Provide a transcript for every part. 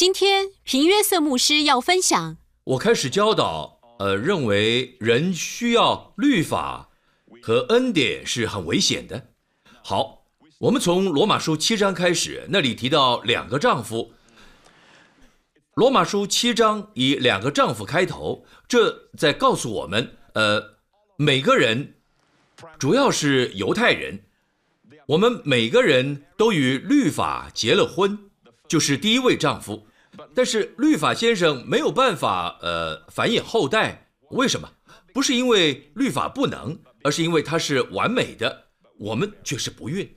今天平约瑟牧师要分享，我开始教导，呃，认为人需要律法和恩典是很危险的。好，我们从罗马书七章开始，那里提到两个丈夫。罗马书七章以两个丈夫开头，这在告诉我们，呃，每个人，主要是犹太人，我们每个人都与律法结了婚，就是第一位丈夫。但是律法先生没有办法，呃，繁衍后代。为什么？不是因为律法不能，而是因为它是完美的，我们却是不孕。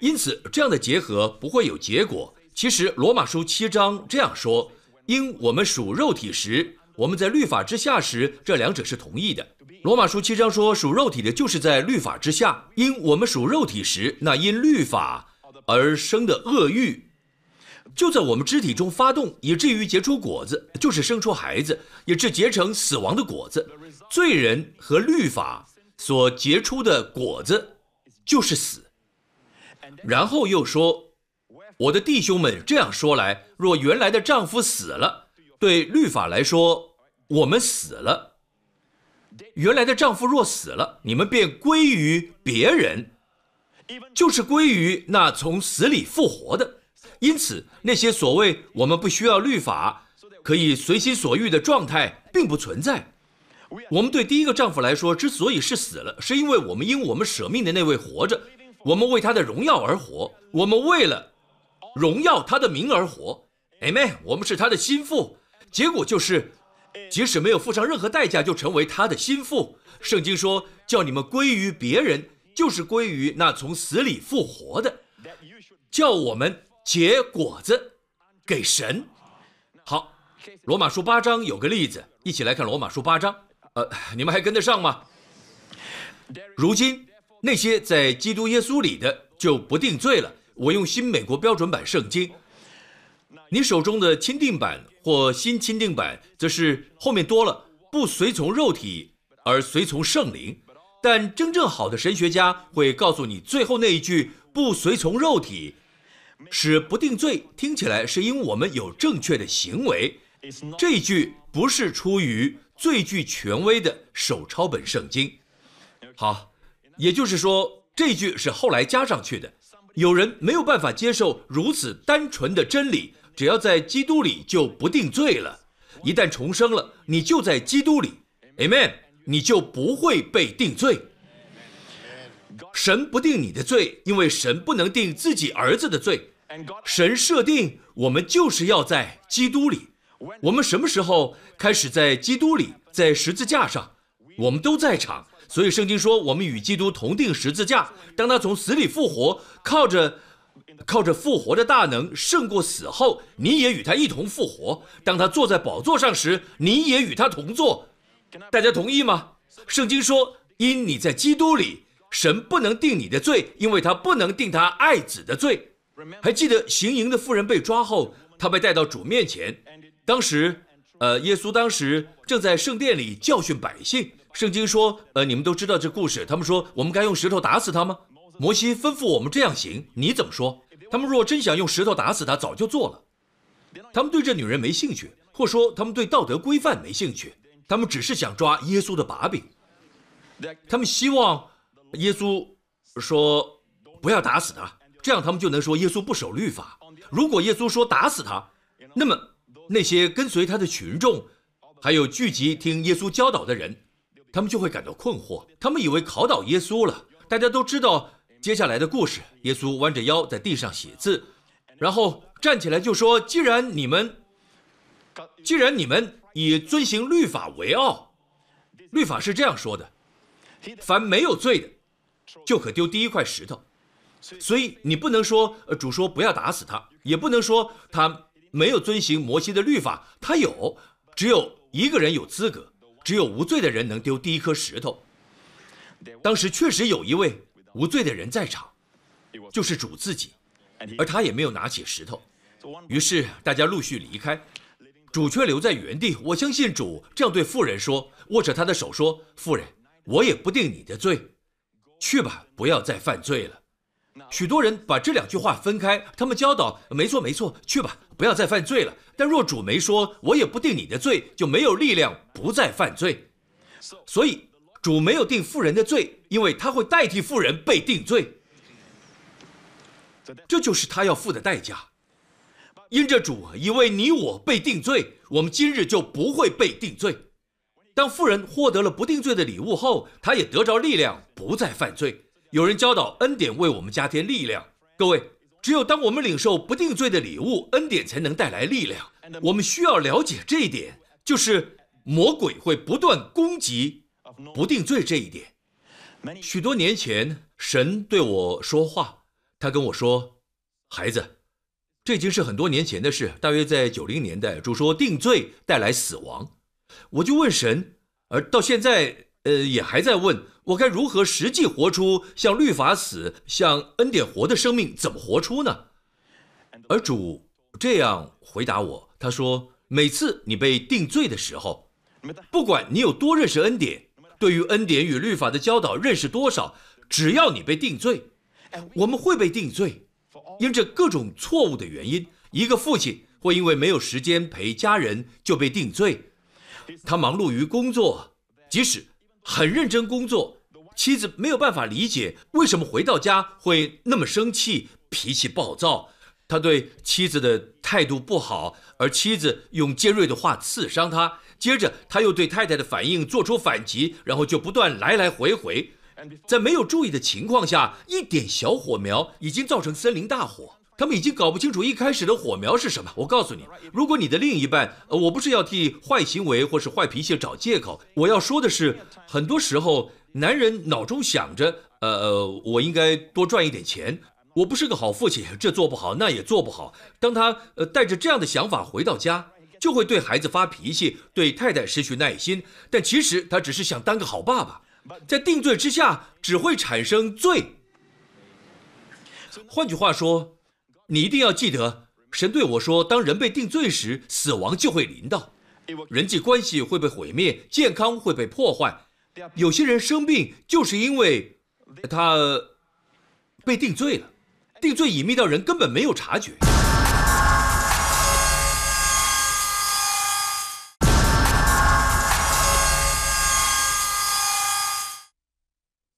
因此，这样的结合不会有结果。其实，罗马书七章这样说：因我们属肉体时，我们在律法之下时，这两者是同意的。罗马书七章说，属肉体的就是在律法之下；因我们属肉体时，那因律法而生的恶欲。就在我们肢体中发动，以至于结出果子，就是生出孩子，也是结成死亡的果子。罪人和律法所结出的果子就是死。然后又说：“我的弟兄们，这样说来，若原来的丈夫死了，对律法来说，我们死了。原来的丈夫若死了，你们便归于别人，就是归于那从死里复活的。”因此，那些所谓我们不需要律法，可以随心所欲的状态，并不存在。我们对第一个丈夫来说，之所以是死了，是因为我们因我们舍命的那位活着，我们为他的荣耀而活，我们为了荣耀他的名而活。Amen。我们是他的心腹，结果就是，即使没有付上任何代价，就成为他的心腹。圣经说，叫你们归于别人，就是归于那从死里复活的，叫我们。结果子给神。好，罗马书八章有个例子，一起来看罗马书八章。呃，你们还跟得上吗？如今那些在基督耶稣里的就不定罪了。我用新美国标准版圣经。你手中的钦定版或新钦定版，则是后面多了不随从肉体而随从圣灵。但真正好的神学家会告诉你，最后那一句不随从肉体。使不定罪听起来是因为我们有正确的行为，这一句不是出于最具权威的手抄本圣经。好，也就是说这句是后来加上去的。有人没有办法接受如此单纯的真理，只要在基督里就不定罪了。一旦重生了，你就在基督里，Amen，你就不会被定罪。神不定你的罪，因为神不能定自己儿子的罪。神设定我们就是要在基督里。我们什么时候开始在基督里，在十字架上，我们都在场。所以圣经说，我们与基督同定十字架。当他从死里复活，靠着靠着复活的大能胜过死后，你也与他一同复活。当他坐在宝座上时，你也与他同坐。大家同意吗？圣经说，因你在基督里。神不能定你的罪，因为他不能定他爱子的罪。还记得行淫的妇人被抓后，他被带到主面前。当时，呃，耶稣当时正在圣殿里教训百姓。圣经说，呃，你们都知道这故事。他们说，我们该用石头打死他吗？摩西吩咐我们这样行，你怎么说？他们若真想用石头打死他，早就做了。他们对这女人没兴趣，或说他们对道德规范没兴趣。他们只是想抓耶稣的把柄。他们希望。耶稣说：“不要打死他，这样他们就能说耶稣不守律法。如果耶稣说打死他，那么那些跟随他的群众，还有聚集听耶稣教导的人，他们就会感到困惑。他们以为考倒耶稣了。大家都知道接下来的故事：耶稣弯着腰在地上写字，然后站起来就说：‘既然你们，既然你们以遵行律法为傲，律法是这样说的：凡没有罪的。’”就可丢第一块石头，所以你不能说，主说不要打死他，也不能说他没有遵行摩西的律法，他有，只有一个人有资格，只有无罪的人能丢第一颗石头。当时确实有一位无罪的人在场，就是主自己，而他也没有拿起石头。于是大家陆续离开，主却留在原地。我相信主这样对妇人说，握着他的手说：“妇人，我也不定你的罪。”去吧，不要再犯罪了。许多人把这两句话分开，他们教导没错没错，去吧，不要再犯罪了。但若主没说，我也不定你的罪，就没有力量不再犯罪。所以主没有定富人的罪，因为他会代替富人被定罪。这就是他要付的代价。因着主以为你我被定罪，我们今日就不会被定罪。当富人获得了不定罪的礼物后，他也得着力量，不再犯罪。有人教导恩典为我们加添力量。各位，只有当我们领受不定罪的礼物，恩典才能带来力量。我们需要了解这一点，就是魔鬼会不断攻击不定罪这一点。许多年前，神对我说话，他跟我说：“孩子，这已经是很多年前的事，大约在九零年代，主说定罪带来死亡。”我就问神，而到现在，呃，也还在问我该如何实际活出像律法死、像恩典活的生命，怎么活出呢？而主这样回答我，他说：每次你被定罪的时候，不管你有多认识恩典，对于恩典与律法的教导认识多少，只要你被定罪，我们会被定罪，因着各种错误的原因，一个父亲会因为没有时间陪家人就被定罪。他忙碌于工作，即使很认真工作，妻子没有办法理解为什么回到家会那么生气、脾气暴躁。他对妻子的态度不好，而妻子用尖锐的话刺伤他。接着他又对太太的反应做出反击，然后就不断来来回回，在没有注意的情况下，一点小火苗已经造成森林大火。他们已经搞不清楚一开始的火苗是什么。我告诉你，如果你的另一半，呃，我不是要替坏行为或是坏脾气找借口，我要说的是，很多时候男人脑中想着，呃，我应该多赚一点钱，我不是个好父亲，这做不好那也做不好。当他呃带着这样的想法回到家，就会对孩子发脾气，对太太失去耐心。但其实他只是想当个好爸爸，在定罪之下只会产生罪。换句话说。你一定要记得，神对我说：“当人被定罪时，死亡就会临到，人际关系会被毁灭，健康会被破坏。有些人生病，就是因为他被定罪了，定罪隐秘到人根本没有察觉。”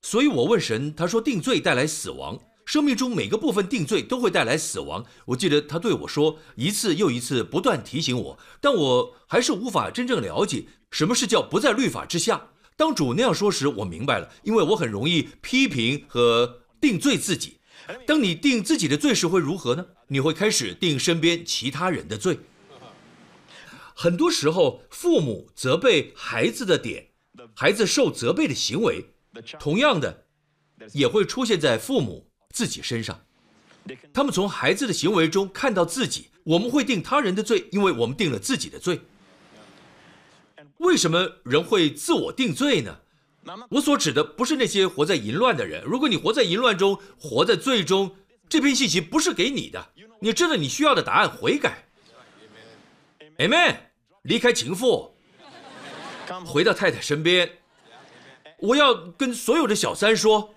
所以我问神，他说：“定罪带来死亡。”生命中每个部分定罪都会带来死亡。我记得他对我说一次又一次，不断提醒我，但我还是无法真正了解什么是叫不在律法之下。当主那样说时，我明白了，因为我很容易批评和定罪自己。当你定自己的罪时会如何呢？你会开始定身边其他人的罪。很多时候，父母责备孩子的点，孩子受责备的行为，同样的，也会出现在父母。自己身上，他们从孩子的行为中看到自己。我们会定他人的罪，因为我们定了自己的罪。为什么人会自我定罪呢？我所指的不是那些活在淫乱的人。如果你活在淫乱中，活在罪中，这篇信息不是给你的。你知道你需要的答案，悔改。Amen。离开情妇，回到太太身边。我要跟所有的小三说。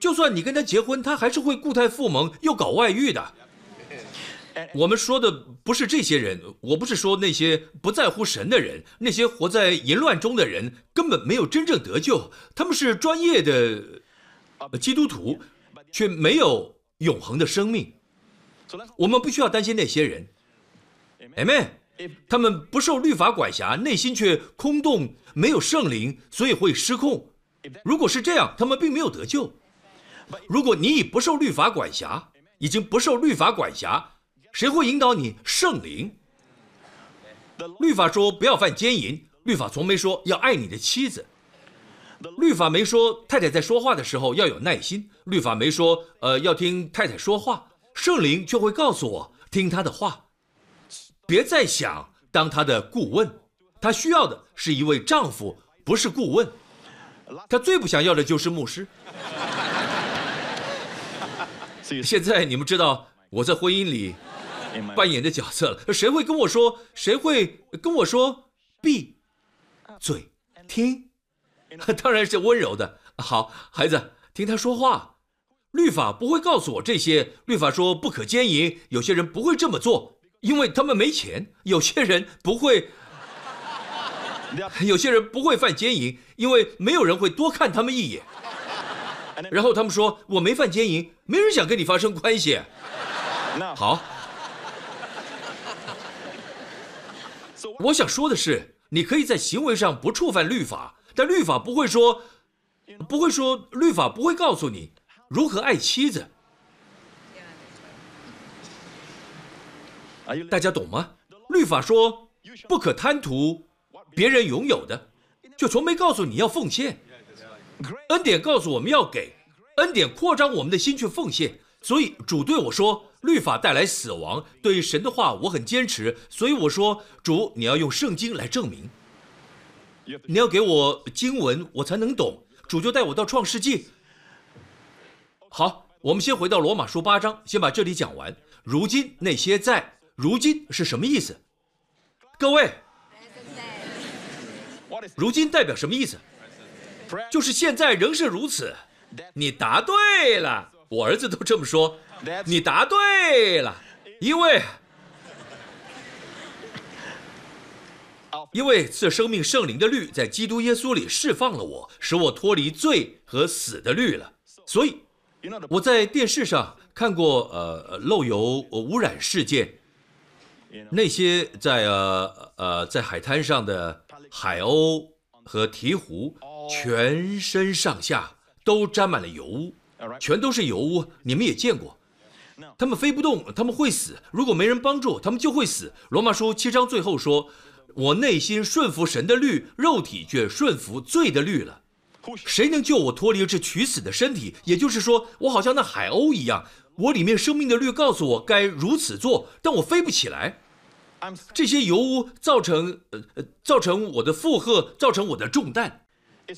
就算你跟他结婚，他还是会固态复萌又搞外遇的。我们说的不是这些人，我不是说那些不在乎神的人，那些活在淫乱中的人根本没有真正得救，他们是专业的基督徒，却没有永恒的生命。我们不需要担心那些人，Amen。他们不受律法管辖，内心却空洞，没有圣灵，所以会失控。如果是这样，他们并没有得救。如果你已不受律法管辖，已经不受律法管辖，谁会引导你？圣灵。律法说不要犯奸淫，律法从没说要爱你的妻子。律法没说太太在说话的时候要有耐心，律法没说呃要听太太说话。圣灵却会告诉我听他的话，别再想当他的顾问，他需要的是一位丈夫，不是顾问。他最不想要的就是牧师。现在你们知道我在婚姻里扮演的角色了。谁会跟我说？谁会跟我说？闭嘴，听。当然是温柔的。好，孩子，听他说话。律法不会告诉我这些。律法说不可奸淫，有些人不会这么做，因为他们没钱；有些人不会，有些人不会犯奸淫，因为没有人会多看他们一眼。然后他们说我没犯奸淫，没人想跟你发生关系。好，我想说的是，你可以在行为上不触犯律法，但律法不会说，不会说，律法不会告诉你如何爱妻子。大家懂吗？律法说不可贪图别人拥有的，就从没告诉你要奉献。恩典告诉我们要给，恩典扩张我们的心去奉献。所以主对我说。律法带来死亡，对神的话我很坚持，所以我说主，你要用圣经来证明，你要给我经文，我才能懂。主就带我到创世纪。好，我们先回到罗马书八章，先把这里讲完。如今那些在，如今是什么意思？各位，如今代表什么意思？就是现在仍是如此。你答对了，我儿子都这么说。你答对了，因为，因为赐生命圣灵的律在基督耶稣里释放了我，使我脱离罪和死的律了。所以我在电视上看过呃漏油污染事件，那些在呃呃在海滩上的海鸥和鹈鹕，全身上下都沾满了油污，全都是油污，你们也见过。他们飞不动，他们会死。如果没人帮助，他们就会死。罗马书七章最后说：“我内心顺服神的律，肉体却顺服罪的律了。谁能救我脱离这取死的身体？也就是说，我好像那海鸥一样，我里面生命的律告诉我该如此做，但我飞不起来。这些油污造成呃呃，造成我的负荷，造成我的重担。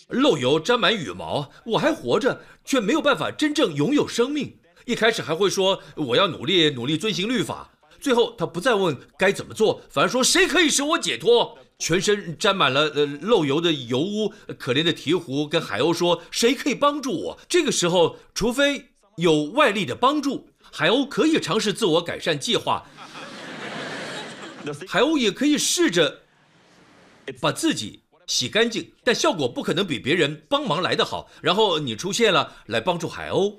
漏油沾满羽毛，我还活着，却没有办法真正拥有生命。”一开始还会说我要努力努力遵行律法，最后他不再问该怎么做，反而说谁可以使我解脱？全身沾满了呃漏油的油污，可怜的鹈鹕跟海鸥说谁可以帮助我？这个时候，除非有外力的帮助，海鸥可以尝试自我改善计划，海鸥也可以试着把自己洗干净，但效果不可能比别人帮忙来得好。然后你出现了，来帮助海鸥。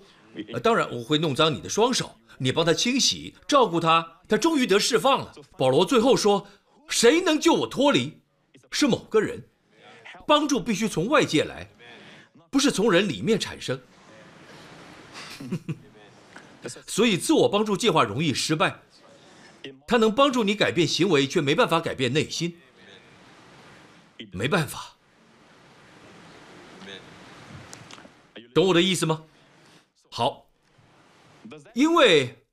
呃，当然我会弄脏你的双手，你帮他清洗，照顾他，他终于得释放了。保罗最后说：“谁能救我脱离？是某个人，帮助必须从外界来，不是从人里面产生。所以自我帮助计划容易失败，他能帮助你改变行为，却没办法改变内心，没办法。懂我的意思吗？”好，因为，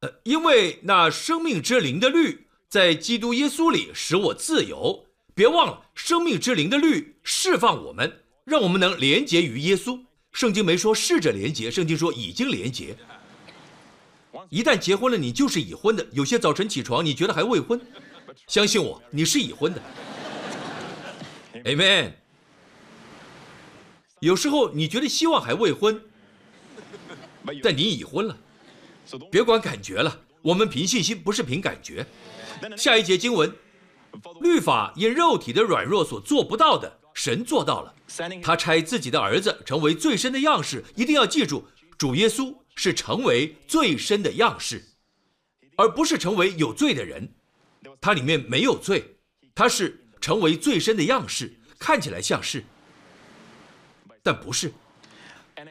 呃，因为那生命之灵的律在基督耶稣里使我自由。别忘了，生命之灵的律释放我们，让我们能连结于耶稣。圣经没说试着连结，圣经说已经连结。一旦结婚了，你就是已婚的。有些早晨起床，你觉得还未婚，相信我，你是已婚的。Amen。有时候你觉得希望还未婚。但你已婚了，别管感觉了。我们凭信心，不是凭感觉。下一节经文，律法因肉体的软弱所做不到的，神做到了。他差自己的儿子成为最深的样式。一定要记住，主耶稣是成为最深的样式，而不是成为有罪的人。他里面没有罪，他是成为最深的样式，看起来像是，但不是。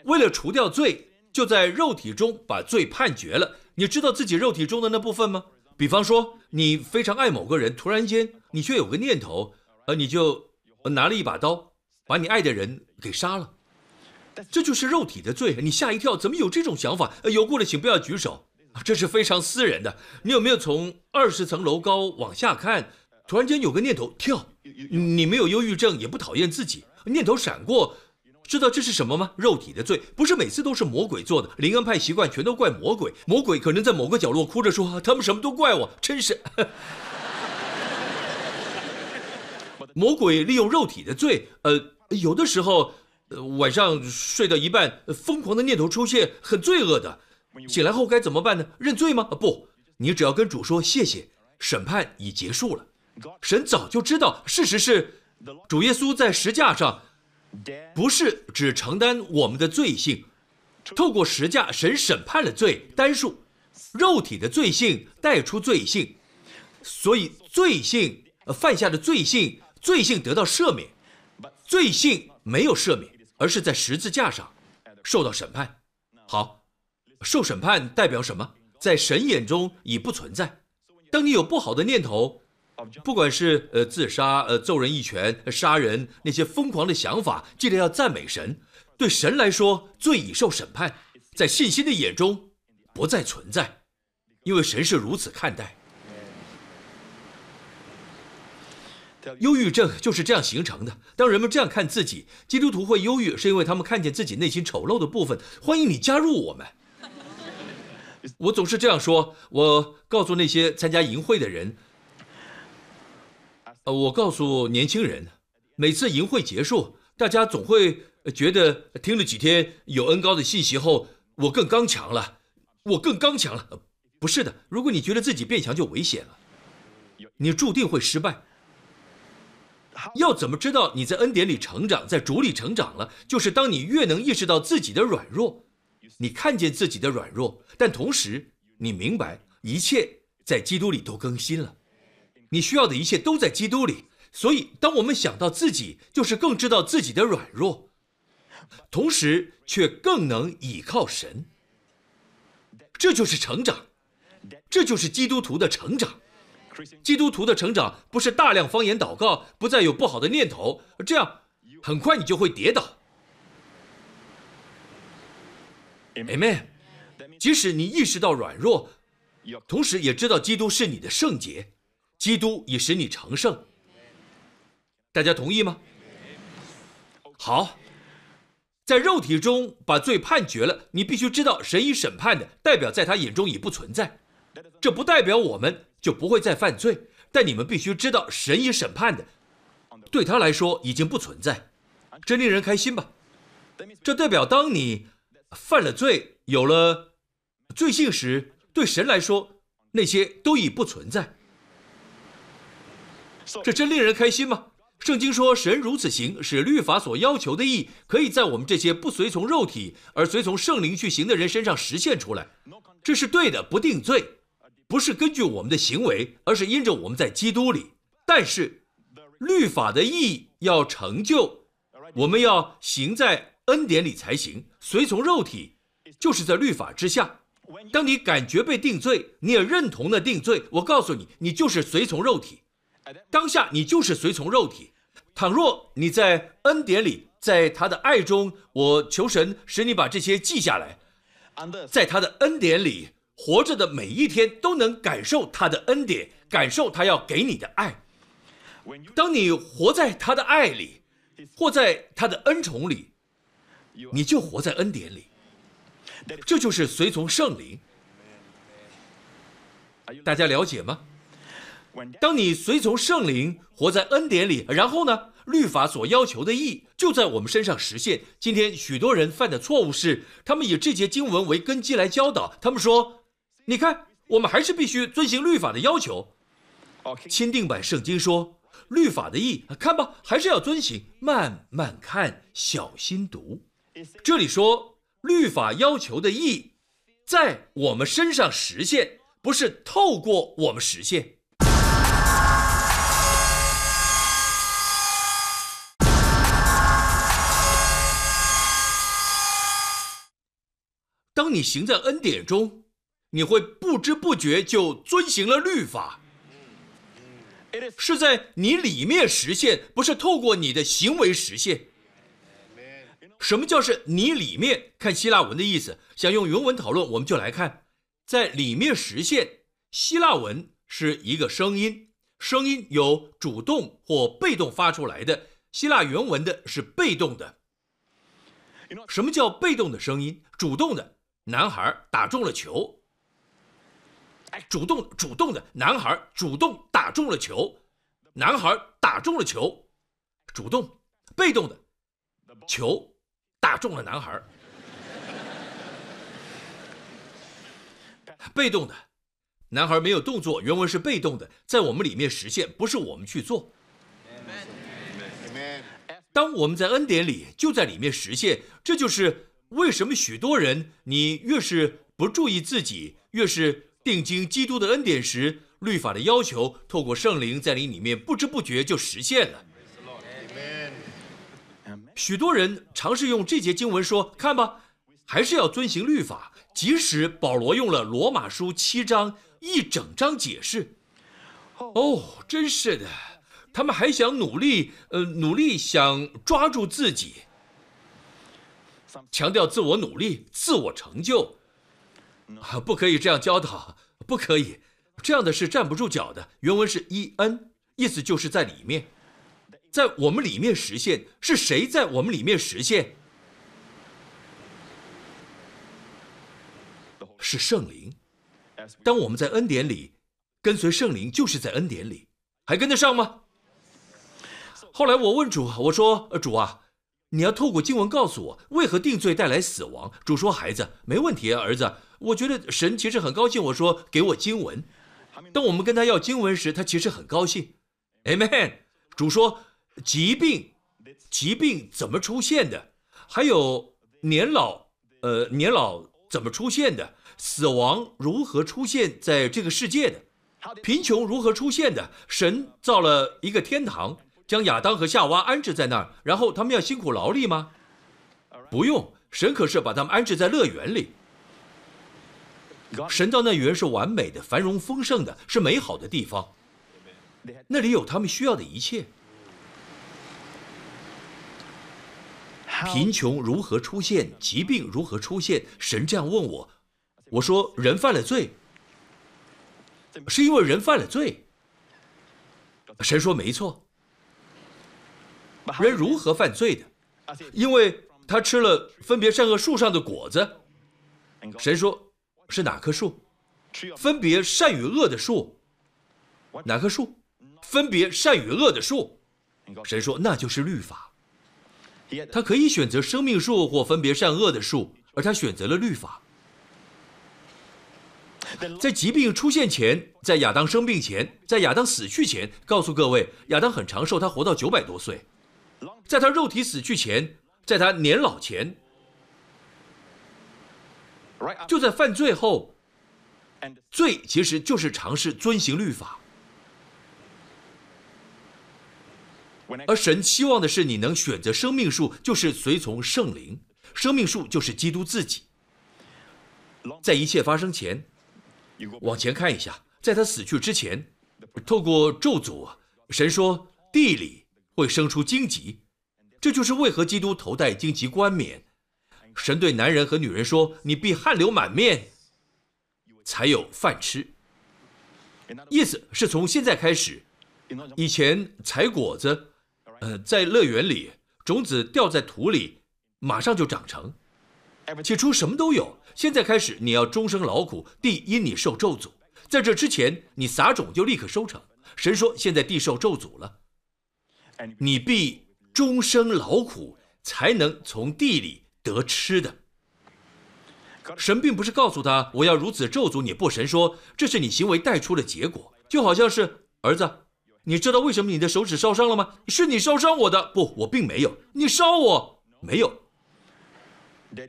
为了除掉罪。就在肉体中把罪判决了。你知道自己肉体中的那部分吗？比方说，你非常爱某个人，突然间你却有个念头，呃，你就拿了一把刀，把你爱的人给杀了。这就是肉体的罪。你吓一跳，怎么有这种想法？有过的请不要举手，这是非常私人的。你有没有从二十层楼高往下看，突然间有个念头跳？你没有忧郁症，也不讨厌自己，念头闪过。知道这是什么吗？肉体的罪不是每次都是魔鬼做的。灵恩派习惯全都怪魔鬼，魔鬼可能在某个角落哭着说：“他们什么都怪我，真是。”魔鬼利用肉体的罪，呃，有的时候呃，晚上睡到一半，疯狂的念头出现，很罪恶的。醒来后该怎么办呢？认罪吗？不，你只要跟主说谢谢，审判已结束了。神早就知道，事实是，主耶稣在石架上，不是只承担我们的罪性，透过石架，神审判了罪，单数，肉体的罪性带出罪性，所以罪性犯下的罪性，罪性得到赦免，罪性没有赦免，而是在十字架上受到审判。好，受审判代表什么？在神眼中已不存在。当你有不好的念头。不管是呃自杀、呃揍人一拳、杀人那些疯狂的想法，记得要赞美神。对神来说，罪已受审判，在信心的眼中不再存在，因为神是如此看待。忧郁症就是这样形成的。当人们这样看自己，基督徒会忧郁，是因为他们看见自己内心丑陋的部分。欢迎你加入我们。我总是这样说，我告诉那些参加营会的人。我告诉年轻人，每次营会结束，大家总会觉得听了几天有恩高的信息后，我更刚强了，我更刚强了。不是的，如果你觉得自己变强就危险了，你注定会失败。要怎么知道你在恩典里成长，在主里成长了？就是当你越能意识到自己的软弱，你看见自己的软弱，但同时你明白一切在基督里都更新了。你需要的一切都在基督里，所以当我们想到自己，就是更知道自己的软弱，同时却更能倚靠神。这就是成长，这就是基督徒的成长。基督徒的成长不是大量方言祷告，不再有不好的念头，这样很快你就会跌倒。Amen。即使你意识到软弱，同时也知道基督是你的圣洁。基督已使你成圣，大家同意吗？好，在肉体中把罪判决了，你必须知道神已审判的，代表在他眼中已不存在。这不代表我们就不会再犯罪，但你们必须知道神已审判的，对他来说已经不存在。真令人开心吧？这代表当你犯了罪，有了罪性时，对神来说那些都已不存在。这真令人开心吗？圣经说，神如此行，使律法所要求的义，可以在我们这些不随从肉体而随从圣灵去行的人身上实现出来。这是对的，不定罪，不是根据我们的行为，而是因着我们在基督里。但是，律法的义要成就，我们要行在恩典里才行。随从肉体，就是在律法之下。当你感觉被定罪，你也认同了定罪，我告诉你，你就是随从肉体。当下你就是随从肉体，倘若你在恩典里，在他的爱中，我求神使你把这些记下来，在他的恩典里活着的每一天都能感受他的恩典，感受他要给你的爱。当你活在他的爱里，或在他的恩宠里，你就活在恩典里。这就是随从圣灵。大家了解吗？当你随从圣灵活在恩典里，然后呢，律法所要求的义就在我们身上实现。今天许多人犯的错误是，他们以这节经文为根基来教导。他们说：“你看，我们还是必须遵行律法的要求。”钦定版圣经说：“律法的义，看吧，还是要遵行，慢慢看，小心读。”这里说律法要求的义在我们身上实现，不是透过我们实现。你行在恩典中，你会不知不觉就遵行了律法，是在你里面实现，不是透过你的行为实现。什么叫是你里面？看希腊文的意思，想用原文讨论，我们就来看，在里面实现。希腊文是一个声音，声音有主动或被动发出来的。希腊原文的是被动的。什么叫被动的声音？主动的。男孩打中了球，哎，主动主动的男孩主动打中了球，男孩打中了球，主动，被动的球打中了男孩。被动的，男孩没有动作，原文是被动的，在我们里面实现，不是我们去做。当我们在恩典里，就在里面实现。这就是为什么许多人，你越是不注意自己，越是定睛基督的恩典时，律法的要求透过圣灵在你里面不知不觉就实现了。许多人尝试用这节经文说：“看吧，还是要遵行律法。”即使保罗用了罗马书七章一整章解释，哦，真是的，他们还想努力，呃，努力想抓住自己，强调自我努力、自我成就，啊，不可以这样教导，不可以，这样的是站不住脚的。原文是 e n，，意思就是在里面，在我们里面实现，是谁在我们里面实现？是圣灵。当我们在恩典里跟随圣灵，就是在恩典里，还跟得上吗？后来我问主，我说：“主啊，你要透过经文告诉我，为何定罪带来死亡？”主说：“孩子，没问题，儿子。我觉得神其实很高兴。我说给我经文。当我们跟他要经文时，他其实很高兴。Amen。主说：疾病，疾病怎么出现的？还有年老，呃，年老怎么出现的？”死亡如何出现在这个世界的？贫穷如何出现的？神造了一个天堂，将亚当和夏娃安置在那儿，然后他们要辛苦劳力吗？不用，神可是把他们安置在乐园里。神造那园是完美的、繁荣丰盛的，是美好的地方，那里有他们需要的一切。贫穷如何出现？疾病如何出现？神这样问我。我说人犯了罪，是因为人犯了罪。神说没错。人如何犯罪的？因为他吃了分别善恶树上的果子。神说，是哪棵树？分别善与恶的树。哪棵树？分别善与恶的树。神说，那就是律法。他可以选择生命树或分别善恶的树，而他选择了律法。在疾病出现前，在亚当生病前，在亚当死去前，告诉各位，亚当很长寿，他活到九百多岁。在他肉体死去前，在他年老前，就在犯罪后，罪其实就是尝试遵行律法。而神期望的是你能选择生命树，就是随从圣灵。生命树就是基督自己。在一切发生前。往前看一下，在他死去之前，透过咒诅，神说地里会生出荆棘，这就是为何基督头戴荆棘冠冕。神对男人和女人说：“你必汗流满面，才有饭吃。”意思是从现在开始，以前采果子，呃，在乐园里，种子掉在土里，马上就长成。起初什么都有，现在开始你要终生劳苦，地因你受咒诅。在这之前，你撒种就立刻收成。神说：“现在地受咒诅了，你必终生劳苦，才能从地里得吃的。”神并不是告诉他我要如此咒诅你，不，神说这是你行为带出的结果，就好像是儿子，你知道为什么你的手指烧伤了吗？是你烧伤我的，不，我并没有，你烧我，没有。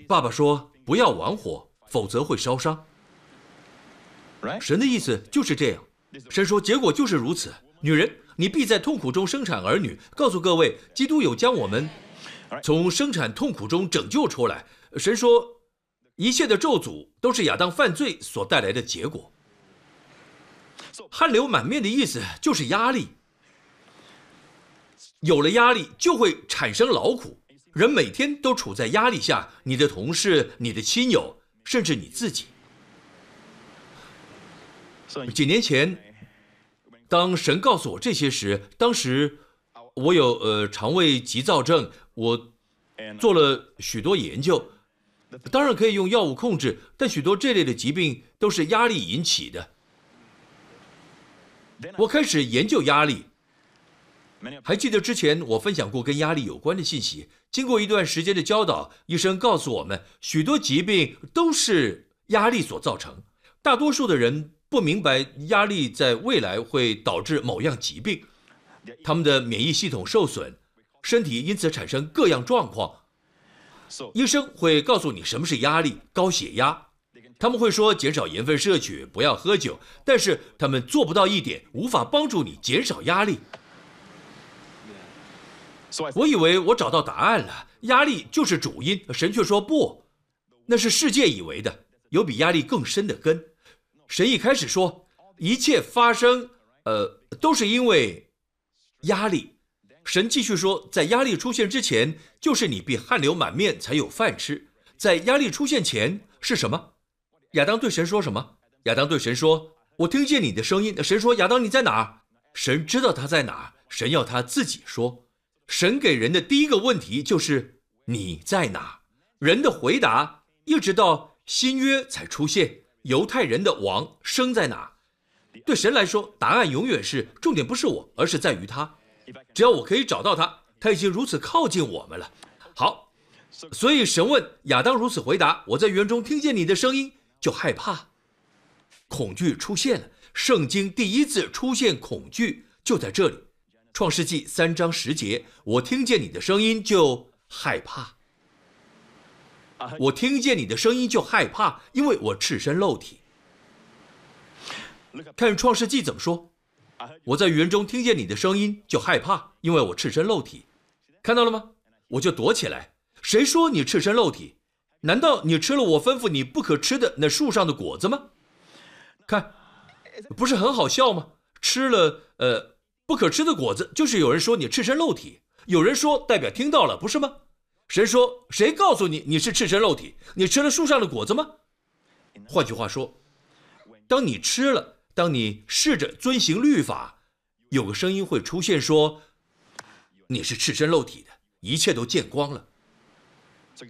爸爸说：“不要玩火，否则会烧伤。”神的意思就是这样。神说：“结果就是如此。女人，你必在痛苦中生产儿女。”告诉各位，基督有将我们从生产痛苦中拯救出来。神说，一切的咒诅都是亚当犯罪所带来的结果。汗流满面的意思就是压力，有了压力就会产生劳苦。人每天都处在压力下，你的同事、你的亲友，甚至你自己。几年前，当神告诉我这些时，当时我有呃肠胃急躁症，我做了许多研究，当然可以用药物控制，但许多这类的疾病都是压力引起的。我开始研究压力，还记得之前我分享过跟压力有关的信息。经过一段时间的教导，医生告诉我们，许多疾病都是压力所造成。大多数的人不明白压力在未来会导致某样疾病，他们的免疫系统受损，身体因此产生各样状况。医生会告诉你什么是压力，高血压。他们会说减少盐分摄取，不要喝酒，但是他们做不到一点，无法帮助你减少压力。我以为我找到答案了，压力就是主因。神却说不，那是世界以为的，有比压力更深的根。神一开始说，一切发生，呃，都是因为压力。神继续说，在压力出现之前，就是你必汗流满面才有饭吃。在压力出现前是什么？亚当对神说什么？亚当对神说：“我听见你的声音。”神说：“亚当，你在哪？”神知道他在哪。神要他自己说。神给人的第一个问题就是你在哪？人的回答一直到新约才出现，犹太人的王生在哪？对神来说，答案永远是重点不是我，而是在于他。只要我可以找到他，他已经如此靠近我们了。好，所以神问亚当如此回答：我在园中听见你的声音，就害怕，恐惧出现了。圣经第一次出现恐惧就在这里。创世纪三章十节，我听见你的声音就害怕。我听见你的声音就害怕，因为我赤身露体。看创世纪怎么说？我在园中听见你的声音就害怕，因为我赤身露体。看到了吗？我就躲起来。谁说你赤身露体？难道你吃了我吩咐你不可吃的那树上的果子吗？看，不是很好笑吗？吃了，呃。不可吃的果子，就是有人说你赤身露体，有人说代表听到了，不是吗？神说，谁告诉你你是赤身露体？你吃了树上的果子吗？换句话说，当你吃了，当你试着遵行律法，有个声音会出现说，你是赤身露体的，一切都见光了。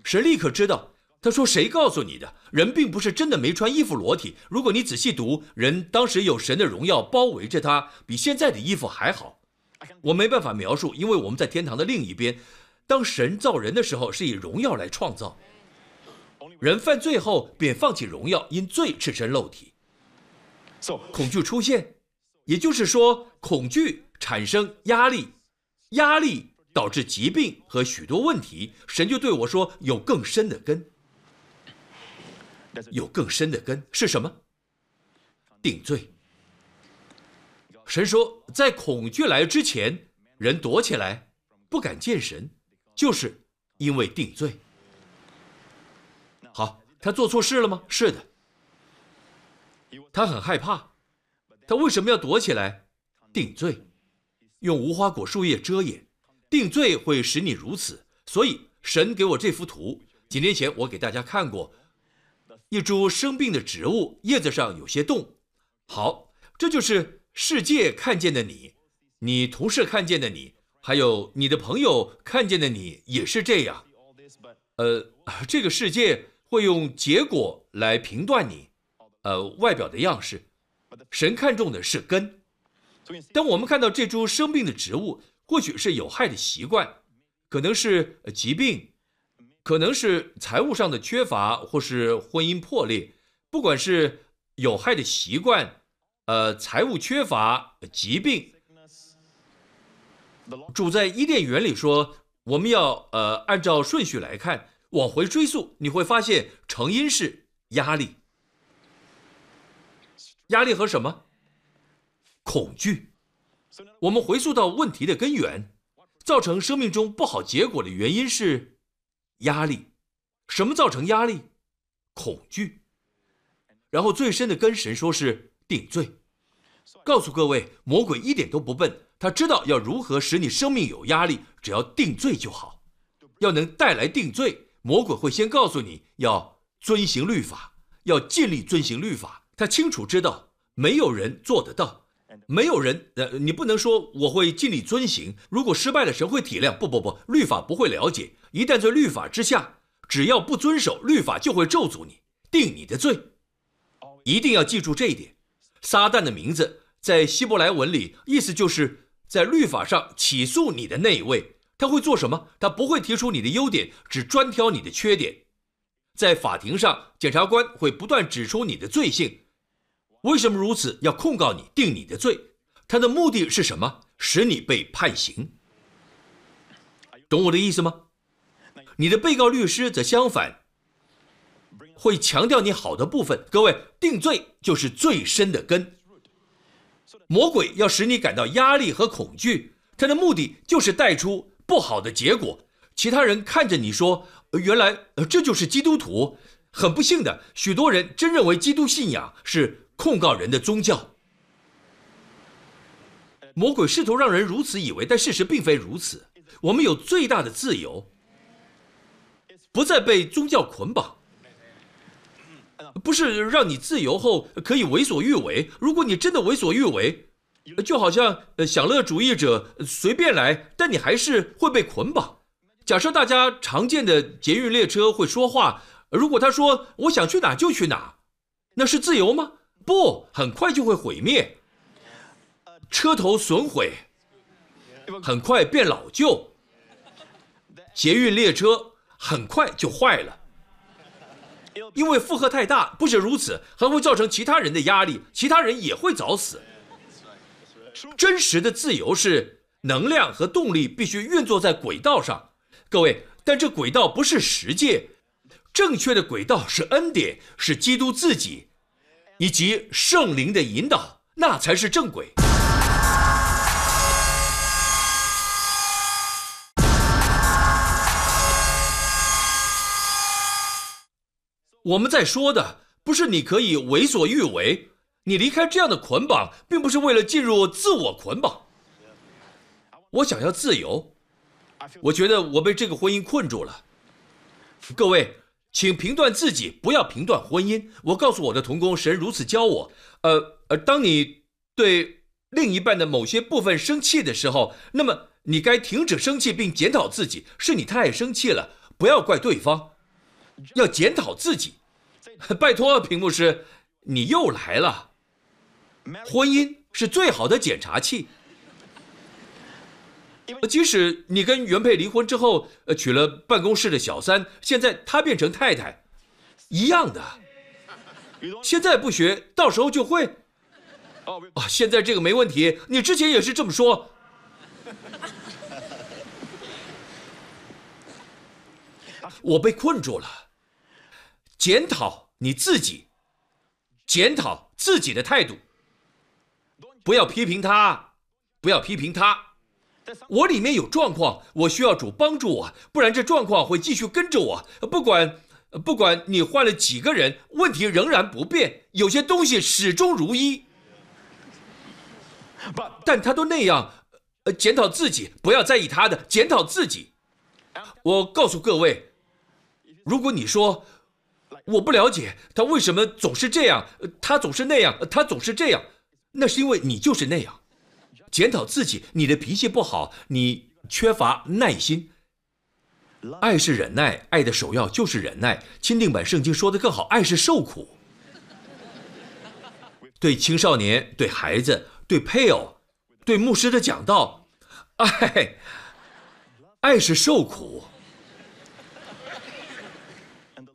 神立刻知道。他说：“谁告诉你的？人并不是真的没穿衣服裸体。如果你仔细读，人当时有神的荣耀包围着他，比现在的衣服还好。我没办法描述，因为我们在天堂的另一边。当神造人的时候，是以荣耀来创造。人犯罪后便放弃荣耀，因罪赤身露体。恐惧出现，也就是说，恐惧产生压力，压力导致疾病和许多问题。神就对我说：有更深的根。”有更深的根是什么？定罪。神说，在恐惧来之前，人躲起来，不敢见神，就是因为定罪。好，他做错事了吗？是的。他很害怕，他为什么要躲起来？定罪，用无花果树叶遮掩，定罪会使你如此。所以神给我这幅图，几年前我给大家看过。一株生病的植物，叶子上有些洞。好，这就是世界看见的你，你同事看见的你，还有你的朋友看见的你，也是这样。呃，这个世界会用结果来评断你，呃，外表的样式。神看重的是根。当我们看到这株生病的植物，或许是有害的习惯，可能是疾病。可能是财务上的缺乏，或是婚姻破裂，不管是有害的习惯，呃，财务缺乏，疾病。主在伊甸园里说，我们要呃按照顺序来看，往回追溯，你会发现成因是压力，压力和什么？恐惧。我们回溯到问题的根源，造成生命中不好结果的原因是。压力，什么造成压力？恐惧。然后最深的跟神说是定罪。告诉各位，魔鬼一点都不笨，他知道要如何使你生命有压力，只要定罪就好。要能带来定罪，魔鬼会先告诉你要遵行律法，要尽力遵行律法。他清楚知道没有人做得到，没有人呃，你不能说我会尽力遵行，如果失败了，神会体谅。不不不，律法不会了解。一旦在律法之下，只要不遵守律法，就会咒诅你，定你的罪。一定要记住这一点。撒旦的名字在希伯来文里意思就是在律法上起诉你的那一位，他会做什么？他不会提出你的优点，只专挑你的缺点。在法庭上，检察官会不断指出你的罪性。为什么如此？要控告你，定你的罪。他的目的是什么？使你被判刑。懂我的意思吗？你的被告律师则相反，会强调你好的部分。各位，定罪就是最深的根。魔鬼要使你感到压力和恐惧，他的目的就是带出不好的结果。其他人看着你说：“原来这就是基督徒。”很不幸的，许多人真认为基督信仰是控告人的宗教。魔鬼试图让人如此以为，但事实并非如此。我们有最大的自由，不再被宗教捆绑。不是让你自由后可以为所欲为。如果你真的为所欲为，就好像享乐主义者随便来，但你还是会被捆绑。假设大家常见的捷运列车会说话，如果他说我想去哪就去哪，那是自由吗？不，很快就会毁灭。车头损毁，很快变老旧。捷运列车很快就坏了。因为负荷太大，不止如此，还会造成其他人的压力，其他人也会早死。真实的自由是能量和动力必须运作在轨道上，各位，但这轨道不是实界，正确的轨道是恩典，是基督自己，以及圣灵的引导，那才是正轨。我们在说的不是你可以为所欲为，你离开这样的捆绑，并不是为了进入自我捆绑。我想要自由，我觉得我被这个婚姻困住了。各位，请评断自己，不要评断婚姻。我告诉我的童工，神如此教我。呃呃，当你对另一半的某些部分生气的时候，那么你该停止生气，并检讨自己，是你太生气了，不要怪对方。要检讨自己，拜托，屏幕师，你又来了。婚姻是最好的检查器，即使你跟原配离婚之后，娶了办公室的小三，现在她变成太太，一样的。现在不学，到时候就会。啊，现在这个没问题，你之前也是这么说。我被困住了。检讨你自己，检讨自己的态度，不要批评他，不要批评他。我里面有状况，我需要主帮助我，不然这状况会继续跟着我。不管不管你换了几个人，问题仍然不变，有些东西始终如一。但他都那样，呃，检讨自己，不要在意他的，检讨自己。我告诉各位，如果你说。我不了解他为什么总是这样，他总是那样，他总是这样。那是因为你就是那样。检讨自己，你的脾气不好，你缺乏耐心。爱是忍耐，爱的首要就是忍耐。钦定版圣经说的更好，爱是受苦。对青少年、对孩子、对配偶、对牧师的讲道，爱，爱是受苦。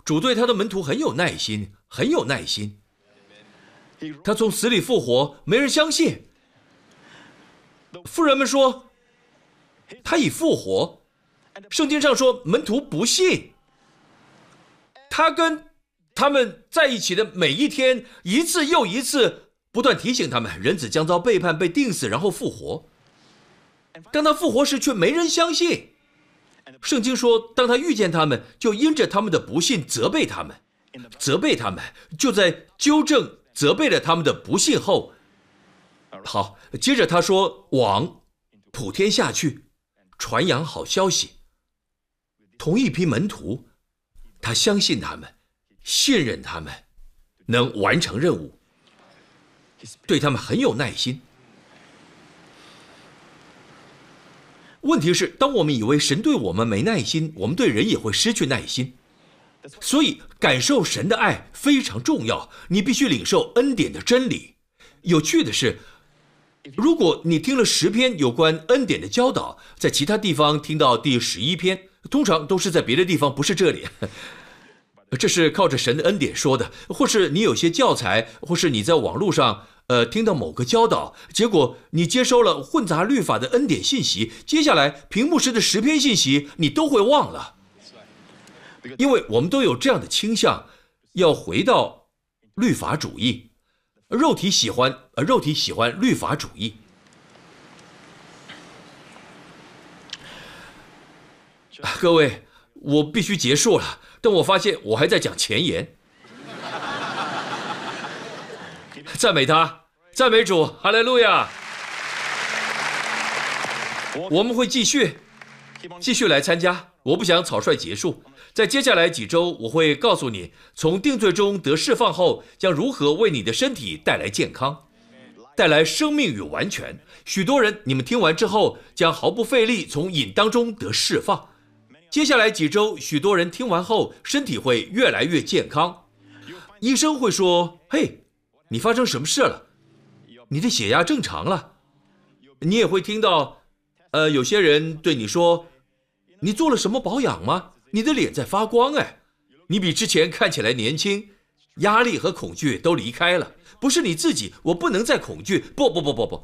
主对他的门徒很有耐心，很有耐心。他从死里复活，没人相信。富人们说他已复活，圣经上说门徒不信。他跟他们在一起的每一天，一次又一次不断提醒他们，人子将遭背叛、被钉死，然后复活。当他复活时，却没人相信。圣经说，当他遇见他们，就因着他们的不信责备他们，责备他们，就在纠正、责备了他们的不信后，好，接着他说：“往普天下去，传扬好消息。”同一批门徒，他相信他们，信任他们，能完成任务，对他们很有耐心。问题是，当我们以为神对我们没耐心，我们对人也会失去耐心。所以，感受神的爱非常重要。你必须领受恩典的真理。有趣的是，如果你听了十篇有关恩典的教导，在其他地方听到第十一篇，通常都是在别的地方，不是这里。这是靠着神的恩典说的，或是你有些教材，或是你在网络上，呃，听到某个教导，结果你接收了混杂律法的恩典信息，接下来屏幕时的十篇信息你都会忘了，因为我们都有这样的倾向，要回到律法主义。肉体喜欢，呃，肉体喜欢律法主义。各位，我必须结束了，但我发现我还在讲前言。赞美他，赞美主，哈利路亚！我们会继续，继续来参加。我不想草率结束。在接下来几周，我会告诉你，从定罪中得释放后，将如何为你的身体带来健康，带来生命与完全。许多人，你们听完之后，将毫不费力从瘾当中得释放。接下来几周，许多人听完后，身体会越来越健康。医生会说：“嘿，你发生什么事了？你的血压正常了。”你也会听到，呃，有些人对你说：“你做了什么保养吗？”你的脸在发光哎，你比之前看起来年轻，压力和恐惧都离开了。不是你自己，我不能再恐惧。不不不不不，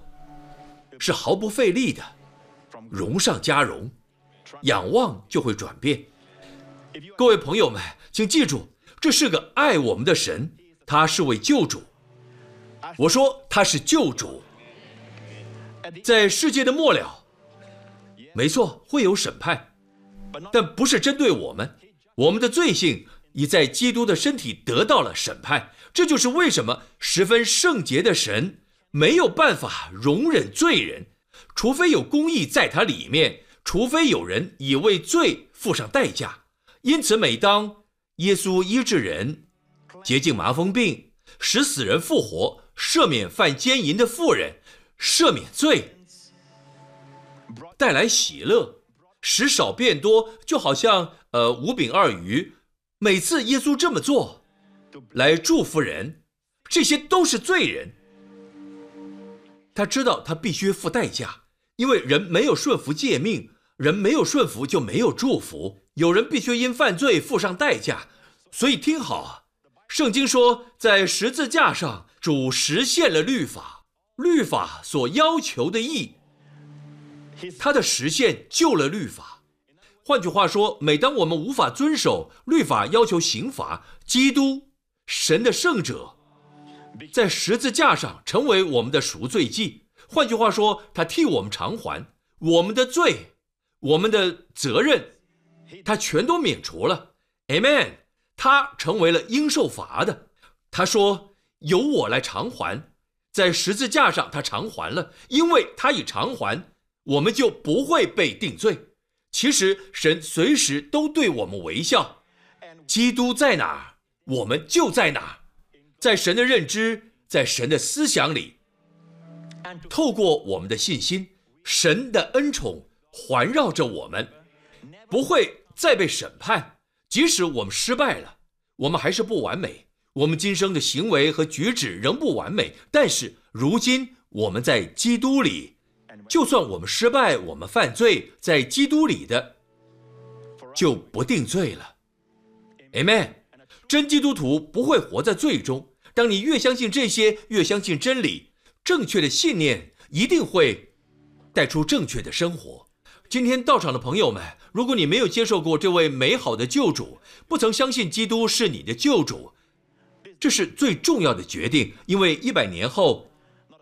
是毫不费力的，荣上加荣，仰望就会转变。各位朋友们，请记住，这是个爱我们的神，他是位救主。我说他是救主，在世界的末了，没错，会有审判。但不是针对我们，我们的罪性已在基督的身体得到了审判。这就是为什么十分圣洁的神没有办法容忍罪人，除非有公义在他里面，除非有人已为罪付上代价。因此，每当耶稣医治人、洁净麻风病、使死人复活、赦免犯奸淫的妇人、赦免罪、带来喜乐。使少变多，就好像呃五饼二鱼。每次耶稣这么做，来祝福人，这些都是罪人。他知道他必须付代价，因为人没有顺服诫命，人没有顺服就没有祝福。有人必须因犯罪付上代价，所以听好，圣经说，在十字架上，主实现了律法，律法所要求的义。他的实现救了律法。换句话说，每当我们无法遵守律法要求刑罚，基督，神的圣者，在十字架上成为我们的赎罪祭。换句话说，他替我们偿还我们的罪，我们的责任，他全都免除了。Amen。他成为了应受罚的。他说：“由我来偿还。”在十字架上，他偿还了，因为他已偿还。我们就不会被定罪。其实神随时都对我们微笑。基督在哪儿，我们就在哪儿。在神的认知，在神的思想里，透过我们的信心，神的恩宠环绕着我们，不会再被审判。即使我们失败了，我们还是不完美。我们今生的行为和举止仍不完美，但是如今我们在基督里。就算我们失败，我们犯罪，在基督里的就不定罪了。Amen。真基督徒不会活在罪中。当你越相信这些，越相信真理，正确的信念一定会带出正确的生活。今天到场的朋友们，如果你没有接受过这位美好的救主，不曾相信基督是你的救主，这是最重要的决定，因为一百年后。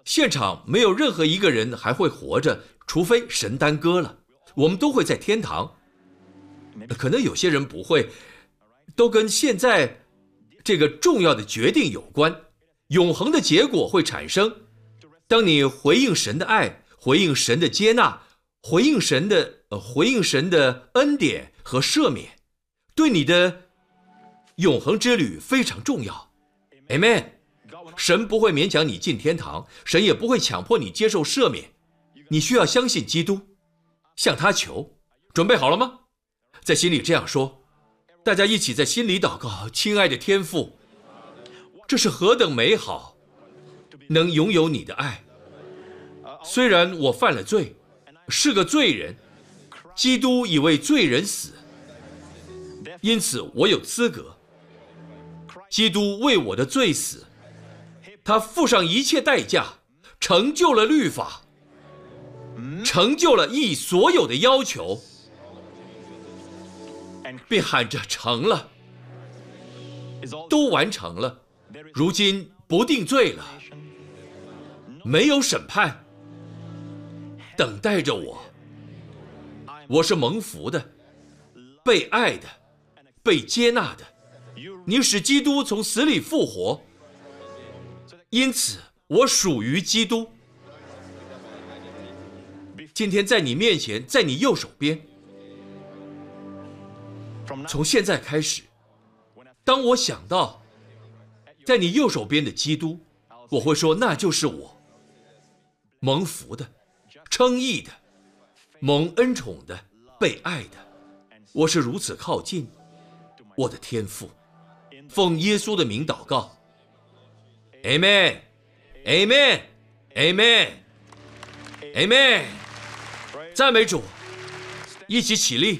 现场没有任何一个人还会活着，除非神耽搁了。我们都会在天堂，可能有些人不会，都跟现在这个重要的决定有关。永恒的结果会产生，当你回应神的爱，回应神的接纳，回应神的呃回应神的恩典和赦免，对你的永恒之旅非常重要。Amen。神不会勉强你进天堂，神也不会强迫你接受赦免。你需要相信基督，向他求。准备好了吗？在心里这样说。大家一起在心里祷告：亲爱的天父，这是何等美好，能拥有你的爱。虽然我犯了罪，是个罪人，基督已为罪人死，因此我有资格。基督为我的罪死，他付上一切代价，成就了律法，成就了义所有的要求，便喊着成了，都完成了。如今不定罪了，没有审判，等待着我。我是蒙福的，被爱的，被接纳的。你使基督从死里复活，因此我属于基督。今天在你面前，在你右手边。从现在开始，当我想到在你右手边的基督，我会说那就是我，蒙福的，称义的，蒙恩宠的，被爱的。我是如此靠近我的天赋。奉耶稣的名祷告，Amen，Amen，Amen，Amen，赞美主，一起起立。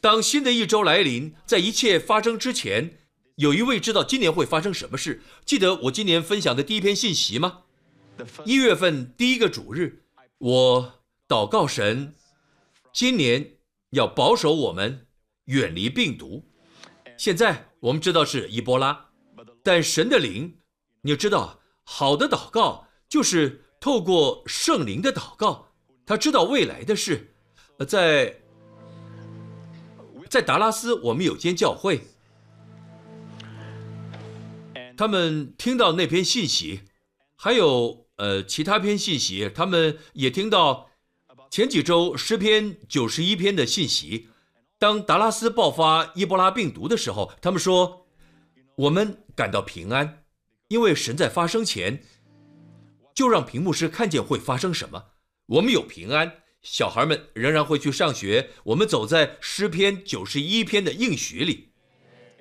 当新的一周来临，在一切发生之前，有一位知道今年会发生什么事？记得我今年分享的第一篇信息吗？一月份第一个主日，我祷告神，今年要保守我们远离病毒。现在我们知道是伊波拉，但神的灵，你知道，好的祷告就是透过圣灵的祷告，他知道未来的事。在在达拉斯，我们有间教会，他们听到那篇信息，还有呃其他篇信息，他们也听到前几周诗篇九十一篇的信息。当达拉斯爆发伊波拉病毒的时候，他们说：“我们感到平安，因为神在发生前就让屏幕师看见会发生什么。我们有平安，小孩们仍然会去上学。我们走在诗篇九十一篇的应许里。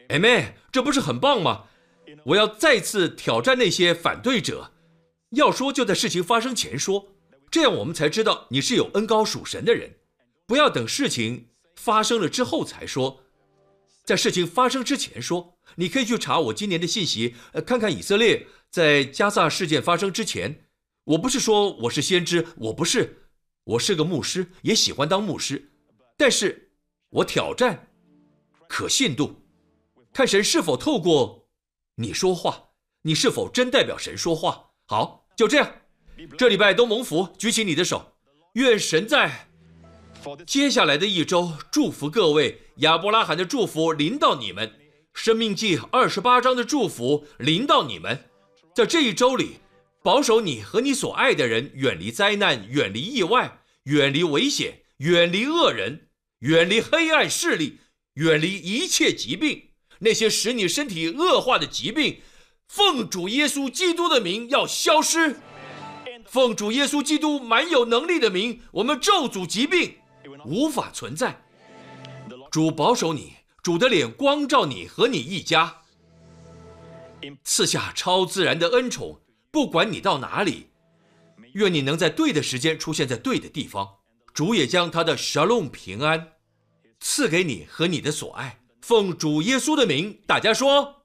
哎妹，这不是很棒吗？我要再次挑战那些反对者，要说就在事情发生前说，这样我们才知道你是有恩高属神的人。不要等事情。”发生了之后才说，在事情发生之前说，你可以去查我今年的信息，呃，看看以色列在加萨事件发生之前，我不是说我是先知，我不是，我是个牧师，也喜欢当牧师，但是我挑战可信度，看神是否透过你说话，你是否真代表神说话。好，就这样，这礼拜都蒙福，举起你的手，愿神在。接下来的一周，祝福各位，亚伯拉罕的祝福临到你们，生命记二十八章的祝福临到你们，在这一周里，保守你和你所爱的人远离灾难，远离意外，远离危险，远离恶人，远离黑暗势力，远离一切疾病，那些使你身体恶化的疾病，奉主耶稣基督的名要消失，奉主耶稣基督满有能力的名，我们咒诅疾病。无法存在。主保守你，主的脸光照你和你一家，赐下超自然的恩宠。不管你到哪里，愿你能在对的时间出现在对的地方。主也将他的 shalom 平安赐给你和你的所爱。奉主耶稣的名，大家说。